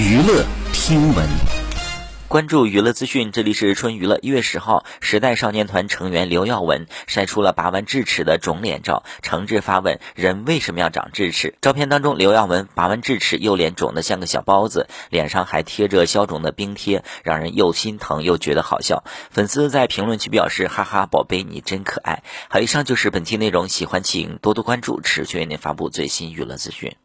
娱乐听闻，关注娱乐资讯。这里是春娱乐，一月十号，时代少年团成员刘耀文晒出了拔完智齿的肿脸照。诚挚发问：人为什么要长智齿？照片当中，刘耀文拔完智齿，右脸肿得像个小包子，脸上还贴着消肿的冰贴，让人又心疼又觉得好笑。粉丝在评论区表示：哈哈，宝贝你真可爱。好，以上就是本期内容，喜欢请多多关注，持续为您发布最新娱乐资讯。